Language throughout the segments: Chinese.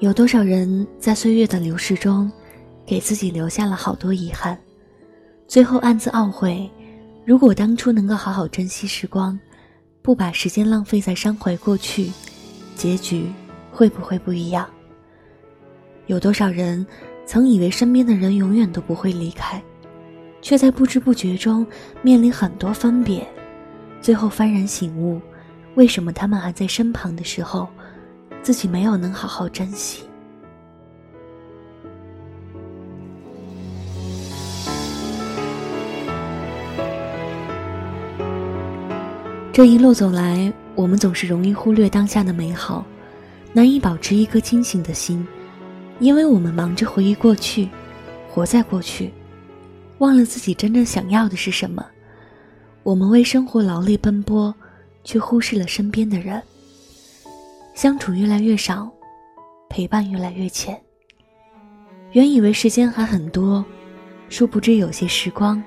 有多少人在岁月的流逝中，给自己留下了好多遗憾，最后暗自懊悔：如果当初能够好好珍惜时光，不把时间浪费在伤怀过去，结局会不会不一样？有多少人曾以为身边的人永远都不会离开，却在不知不觉中面临很多分别，最后幡然醒悟：为什么他们还在身旁的时候？自己没有能好好珍惜。这一路走来，我们总是容易忽略当下的美好，难以保持一颗清醒的心，因为我们忙着回忆过去，活在过去，忘了自己真正想要的是什么。我们为生活劳累奔波，却忽视了身边的人。相处越来越少，陪伴越来越浅。原以为时间还很多，殊不知有些时光，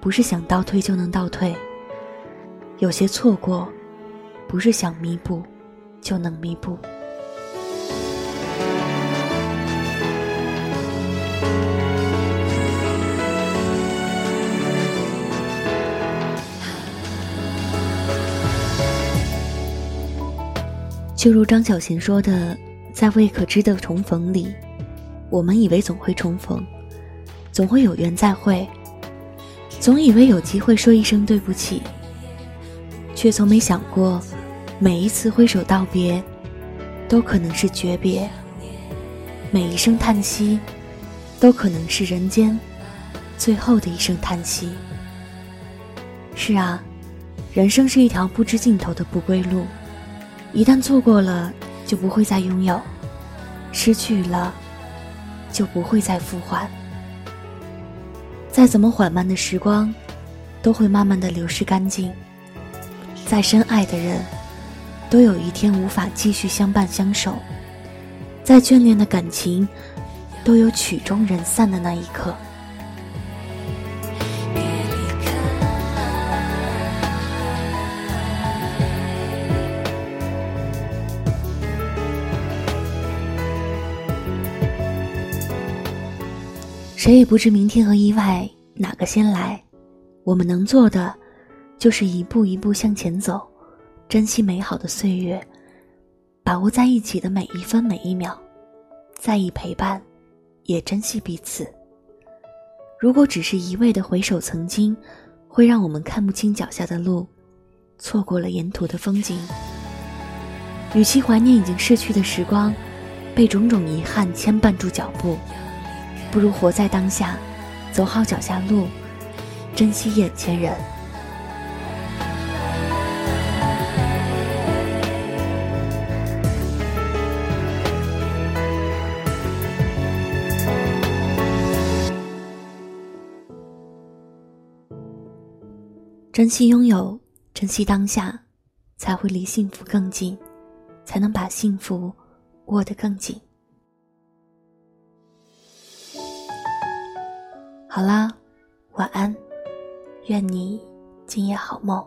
不是想倒退就能倒退；有些错过，不是想弥补就能弥补。就如张小娴说的，在未可知的重逢里，我们以为总会重逢，总会有缘再会，总以为有机会说一声对不起，却从没想过，每一次挥手道别，都可能是诀别；每一声叹息，都可能是人间最后的一声叹息。是啊，人生是一条不知尽头的不归路。一旦错过了，就不会再拥有；失去了，就不会再复还。再怎么缓慢的时光，都会慢慢的流逝干净。再深爱的人，都有一天无法继续相伴相守。再眷恋的感情，都有曲终人散的那一刻。谁也不知明天和意外哪个先来，我们能做的，就是一步一步向前走，珍惜美好的岁月，把握在一起的每一分每一秒，在意陪伴，也珍惜彼此。如果只是一味的回首曾经，会让我们看不清脚下的路，错过了沿途的风景。与其怀念已经逝去的时光，被种种遗憾牵绊住脚步。不如活在当下，走好脚下路，珍惜眼前人。珍惜拥有，珍惜当下，才会离幸福更近，才能把幸福握得更紧。好啦，晚安，愿你今夜好梦。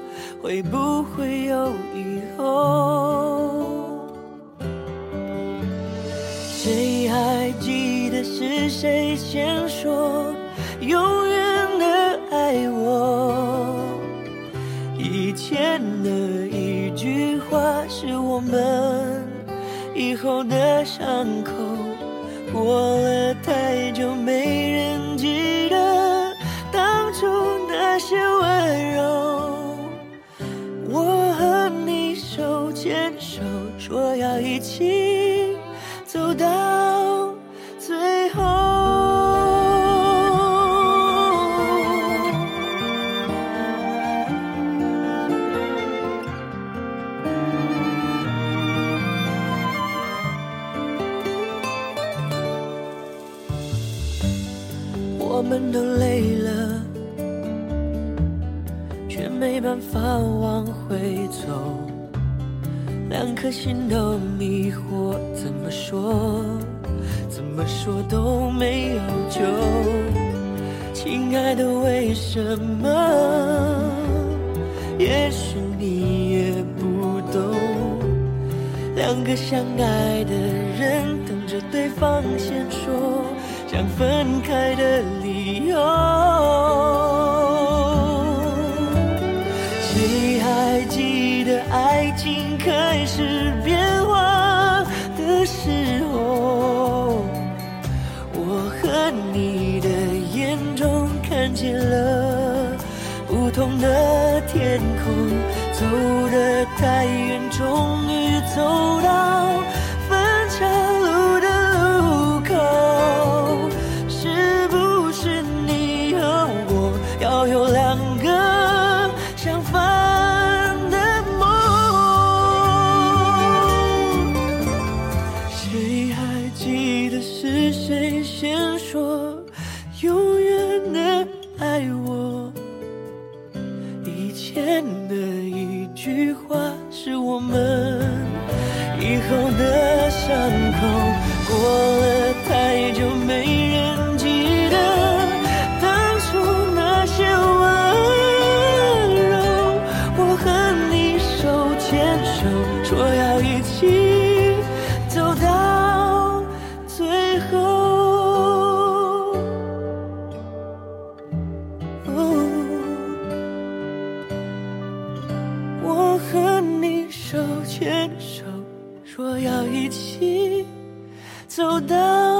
会不会有以后。谁还记得是谁先说永远的爱我？以前的一句话是我们以后的伤口。过了太久，没说要一起走到最后。我们都累了，却没办法往回走。两颗心都迷惑，怎么说，怎么说都没有救。亲爱的，为什么？也许你也不懂。两个相爱的人等着对方先说想分开的理由。看见了不同的天空，走得太远，终于走到句话是我们以后的伤口。过了太久，没人记得当初那些温柔。我和你手牵手，说要一起走到。